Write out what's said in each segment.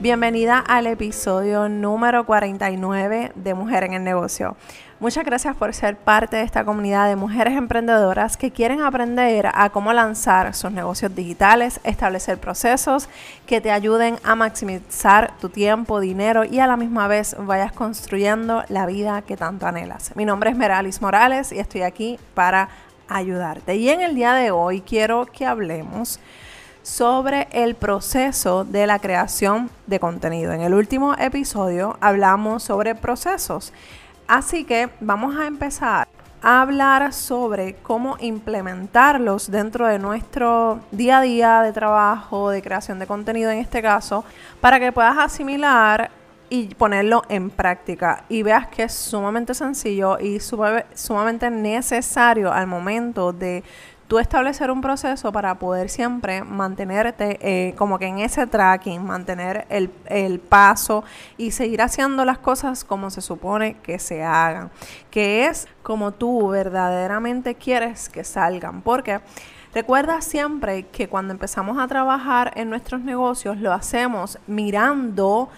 Bienvenida al episodio número 49 de Mujer en el Negocio. Muchas gracias por ser parte de esta comunidad de mujeres emprendedoras que quieren aprender a cómo lanzar sus negocios digitales, establecer procesos que te ayuden a maximizar tu tiempo, dinero y a la misma vez vayas construyendo la vida que tanto anhelas. Mi nombre es Meralis Morales y estoy aquí para ayudarte. Y en el día de hoy quiero que hablemos sobre el proceso de la creación de contenido. En el último episodio hablamos sobre procesos, así que vamos a empezar a hablar sobre cómo implementarlos dentro de nuestro día a día de trabajo, de creación de contenido en este caso, para que puedas asimilar y ponerlo en práctica y veas que es sumamente sencillo y sumamente necesario al momento de tú establecer un proceso para poder siempre mantenerte eh, como que en ese tracking, mantener el, el, paso y seguir haciendo las cosas como se supone que se hagan, que es como tú verdaderamente quieres que salgan, porque recuerda siempre que cuando empezamos a trabajar en nuestros negocios lo hacemos mirando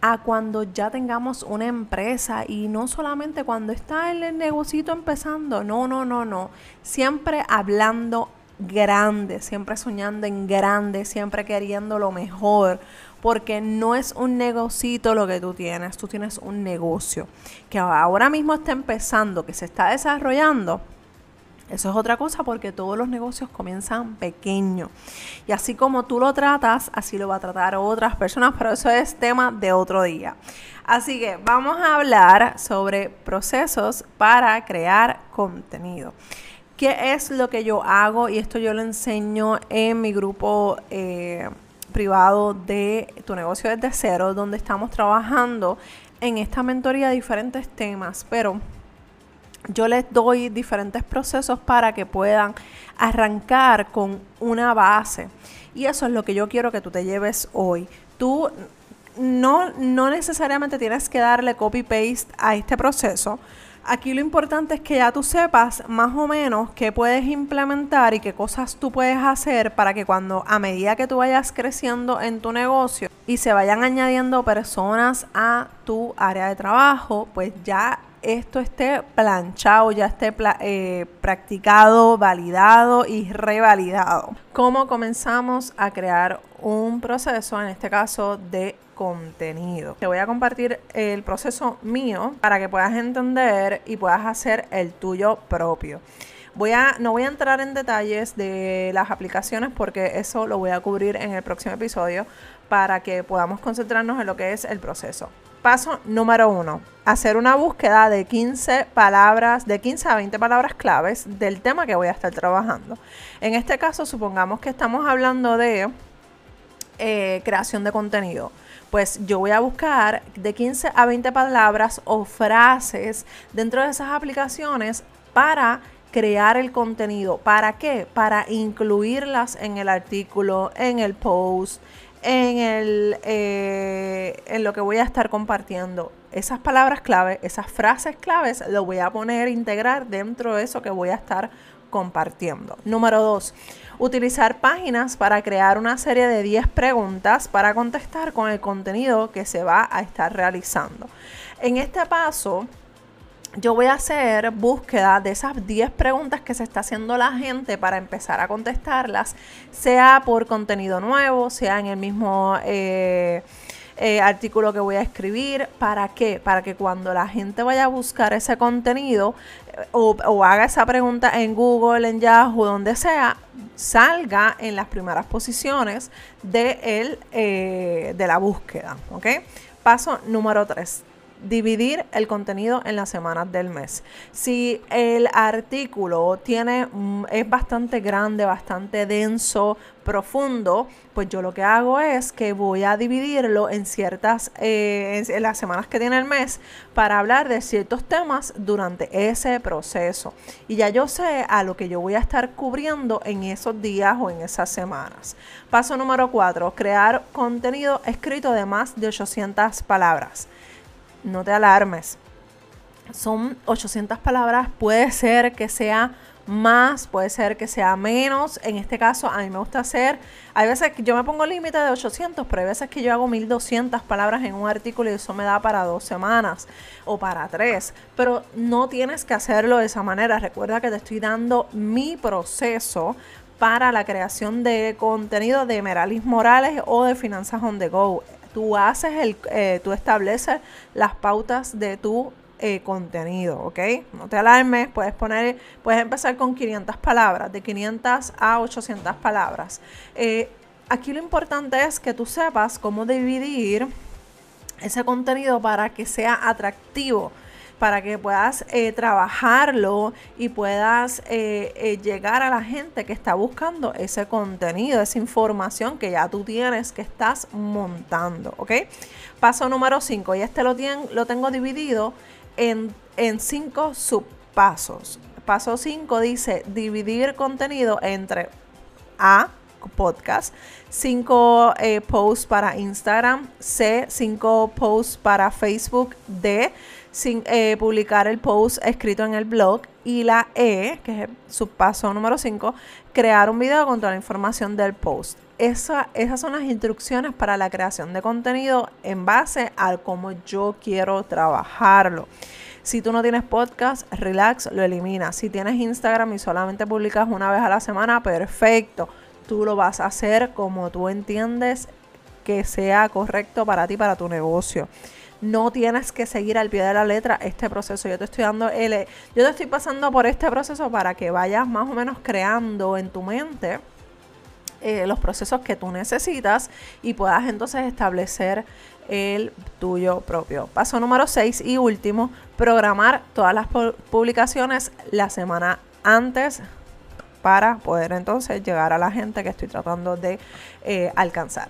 a cuando ya tengamos una empresa y no solamente cuando está el negocito empezando, no, no, no, no, siempre hablando grande, siempre soñando en grande, siempre queriendo lo mejor, porque no es un negocito lo que tú tienes, tú tienes un negocio que ahora mismo está empezando, que se está desarrollando eso es otra cosa porque todos los negocios comienzan pequeños. Y así como tú lo tratas, así lo va a tratar otras personas, pero eso es tema de otro día. Así que vamos a hablar sobre procesos para crear contenido. ¿Qué es lo que yo hago? Y esto yo lo enseño en mi grupo eh, privado de Tu negocio desde cero, donde estamos trabajando en esta mentoría diferentes temas, pero yo les doy diferentes procesos para que puedan arrancar con una base. Y eso es lo que yo quiero que tú te lleves hoy. Tú no, no necesariamente tienes que darle copy-paste a este proceso. Aquí lo importante es que ya tú sepas más o menos qué puedes implementar y qué cosas tú puedes hacer para que cuando a medida que tú vayas creciendo en tu negocio y se vayan añadiendo personas a tu área de trabajo, pues ya esto esté planchado, ya esté eh, practicado, validado y revalidado. ¿Cómo comenzamos a crear un proceso, en este caso de contenido? Te voy a compartir el proceso mío para que puedas entender y puedas hacer el tuyo propio. No voy a entrar en detalles de las aplicaciones porque eso lo voy a cubrir en el próximo episodio para que podamos concentrarnos en lo que es el proceso. Paso número uno, hacer una búsqueda de 15 palabras, de 15 a 20 palabras claves del tema que voy a estar trabajando. En este caso, supongamos que estamos hablando de eh, creación de contenido. Pues yo voy a buscar de 15 a 20 palabras o frases dentro de esas aplicaciones para crear el contenido. ¿Para qué? Para incluirlas en el artículo, en el post, eh, en lo que voy a estar compartiendo. Esas palabras clave, esas frases claves, lo voy a poner, integrar dentro de eso que voy a estar compartiendo. Número dos, utilizar páginas para crear una serie de 10 preguntas para contestar con el contenido que se va a estar realizando. En este paso, yo voy a hacer búsqueda de esas 10 preguntas que se está haciendo la gente para empezar a contestarlas, sea por contenido nuevo, sea en el mismo eh, eh, artículo que voy a escribir. ¿Para qué? Para que cuando la gente vaya a buscar ese contenido eh, o, haga esa pregunta en Google, en Yahoo, donde sea, salga en las primeras posiciones de, de la búsqueda. Paso número 3 dividir el contenido en las semanas del mes. Si el artículo tiene mm, es bastante grande, bastante denso, profundo, pues yo lo que hago es que voy a dividirlo en ciertas, eh, en, las semanas que tiene el mes para hablar de ciertos temas durante ese proceso. Y ya yo sé a lo que yo voy a estar cubriendo en esos días o en esas semanas. Paso número 4, crear contenido escrito de más de 800 palabras no te alarmes. Son 800 palabras, puede ser que sea más, puede ser que sea menos. En este caso, a mí me gusta hacer, hay veces que yo me pongo límite de 800, pero hay veces que yo hago 1200 palabras en un artículo y eso me da para dos semanas o para tres. Pero no tienes que hacerlo de esa manera. Recuerda que te estoy dando mi proceso para la creación de contenido de Meralis Morales o de Finanzas on the Go. Tú haces el, eh, tú estableces las pautas de tu eh, contenido, ¿ok? No te alarmes, puedes poner, puedes empezar con 500 palabras, de 500 a 800 palabras. Eh, aquí lo importante es que tú sepas cómo dividir ese contenido para que sea atractivo para que puedas eh, trabajarlo y puedas llegar a la gente que está buscando ese contenido, esa información que ya tú tienes, que estás montando, ¿ok? Paso número 5, y este lo, lo tengo dividido en, cinco subpasos. Paso 5 dice dividir contenido entre A, podcast, 5 eh, posts para Instagram, C, 5 posts para Facebook, D, sin, eh, publicar el post escrito en el blog y la E, que es el subpaso número 5, crear un video con toda la información del post. Esa, esas son las instrucciones para la creación de contenido en base a cómo yo quiero trabajarlo. Si tú no tienes podcast, relax, lo eliminas. Si tienes Instagram y solamente publicas una vez a la semana, perfecto. Tú lo vas a hacer como tú entiendes que sea correcto para ti, para tu negocio. No tienes que seguir al pie de la letra este proceso. Yo te estoy dando el, yo te estoy pasando por este proceso para que vayas más o menos creando en tu mente eh, los procesos que tú necesitas y puedas entonces establecer el tuyo propio. Paso número 6 y último, programar todas las publicaciones la semana antes para poder entonces llegar a la gente que estoy tratando de eh, alcanzar.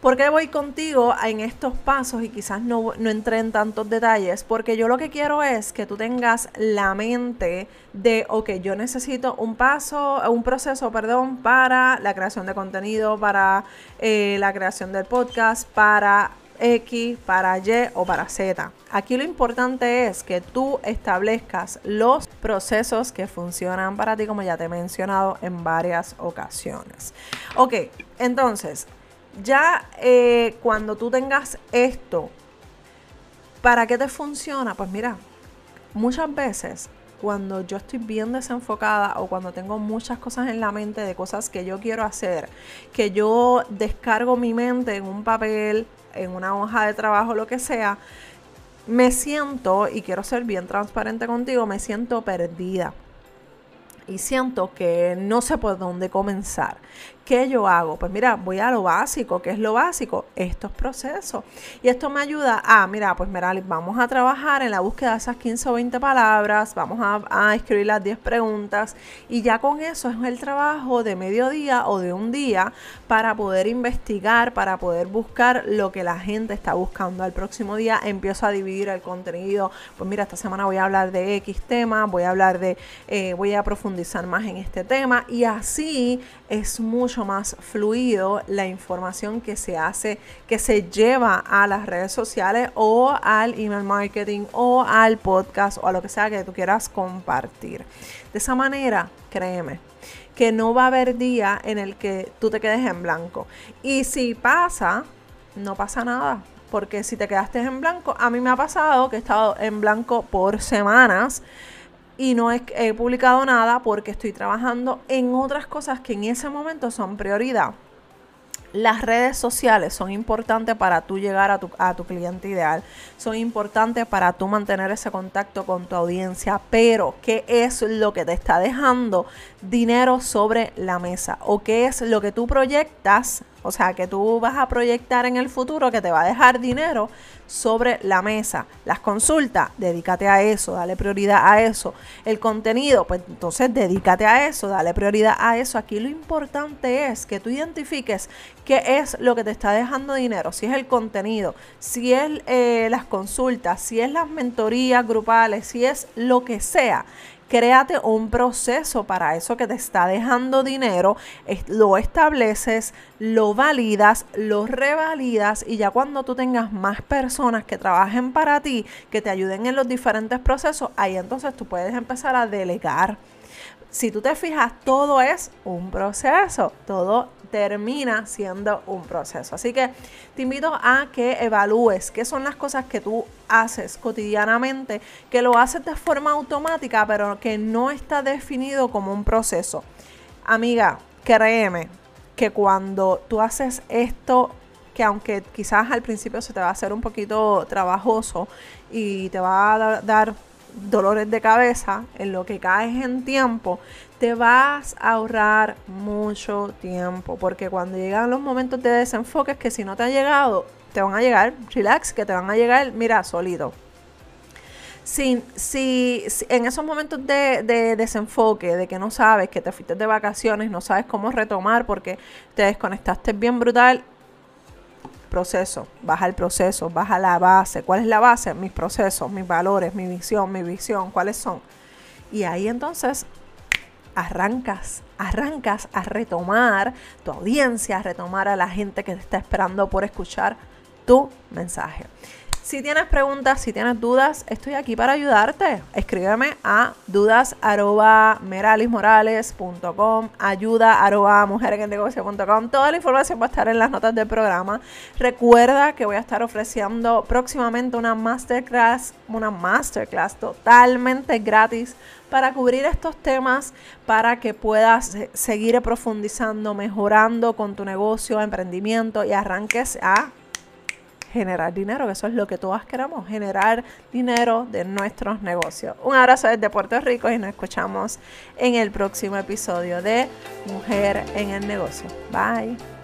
¿Por qué voy contigo en estos pasos y quizás no, no entré en tantos detalles? Porque yo lo que quiero es que tú tengas la mente de, ok, yo necesito un paso, un proceso, perdón, para la creación de contenido, para eh, la creación del podcast, para X, para Y o para Z. Aquí lo importante es que tú establezcas los procesos que funcionan para ti, como ya te he mencionado en varias ocasiones. Ok, entonces, ya eh, cuando tú tengas esto, ¿para qué te funciona? Pues mira, muchas veces cuando yo estoy bien desenfocada o cuando tengo muchas cosas en la mente de cosas que yo quiero hacer, que yo descargo mi mente en un papel, en una hoja de trabajo, lo que sea, me siento, y quiero ser bien transparente contigo, me siento perdida. Y siento que no sé por dónde comenzar. ¿Qué yo hago? Pues mira, voy a lo básico. ¿Qué es lo básico? Estos procesos. Y esto me ayuda a, mira, pues mira, vamos a trabajar en la búsqueda de esas 15 o 20 palabras, vamos a, escribir las 10 preguntas y ya con eso es el trabajo de mediodía o de un día para poder investigar, para poder buscar lo que la gente está buscando. Al próximo día empiezo a dividir el contenido. Pues mira, esta semana voy a hablar de X tema, voy a hablar de, eh, voy a profundizar más en este tema y así es mucho más fluido la información que se hace, que se lleva a las redes sociales o al email marketing o al podcast o a lo que sea que tú quieras compartir. De esa manera, créeme, que no va a haber día en el que tú te quedes en blanco. Y si pasa, no pasa nada. Porque si te quedaste en blanco, a mí me ha pasado que he estado en blanco por semanas y no he, publicado nada porque estoy trabajando en otras cosas que en ese momento son prioridad. Las redes sociales son importantes para tú llegar a tu, a tu cliente ideal, son importantes para tú mantener ese contacto con tu audiencia, pero ¿qué es lo que te está dejando dinero sobre la mesa? ¿O qué es lo que tú proyectas o sea, que tú vas a proyectar en el futuro que te va a dejar dinero sobre la mesa. Las consultas, dedícate a eso, dale prioridad a eso. El contenido, pues entonces dedícate a eso, dale prioridad a eso. Aquí lo importante es que tú identifiques qué es lo que te está dejando dinero. Si es el contenido, si es eh, las consultas, si es las mentorías grupales, si es lo que sea créate un proceso para eso que te está dejando dinero, lo estableces, lo validas, lo revalidas y ya cuando tú tengas más personas que trabajen para ti, que te ayuden en los diferentes procesos, ahí entonces tú puedes empezar a delegar si tú te fijas, todo es un proceso, todo termina siendo un proceso. Así que te invito a que evalúes qué son las cosas que tú haces cotidianamente, que lo haces de forma automática, pero que no está definido como un proceso. Amiga, créeme que cuando tú haces esto que aunque quizás al principio se te va a hacer un poquito trabajoso y te va a dar dolores de cabeza, en lo que caes en tiempo, te vas a ahorrar mucho tiempo. Porque cuando llegan los momentos de desenfoque, que si no te ha llegado, te van a llegar, relax, que te van a llegar, mira, sólido. Si, si, en esos momentos de, de, desenfoque, de que no sabes, que te fuiste de vacaciones, no sabes cómo retomar porque te desconectaste bien brutal, proceso, baja el proceso, baja la base. ¿Cuál es la base? Mis procesos, mis valores, mi visión, mi visión, ¿cuáles son? Y ahí entonces arrancas, arrancas a retomar tu audiencia, a retomar a la gente que te está esperando por escuchar tu mensaje. Si tienes preguntas, si tienes dudas, estoy aquí para ayudarte. Escríbeme a dudas ayuda Toda la información va a estar en las notas del programa. Recuerda que voy a estar ofreciendo próximamente una masterclass, una masterclass totalmente gratis para cubrir estos temas, para que puedas seguir profundizando, mejorando con tu negocio, emprendimiento y arranques a generar dinero, eso es lo que todas queremos, generar dinero de nuestros negocios. Un abrazo desde Puerto Rico y nos escuchamos en el próximo episodio de Mujer en el Negocio. Bye.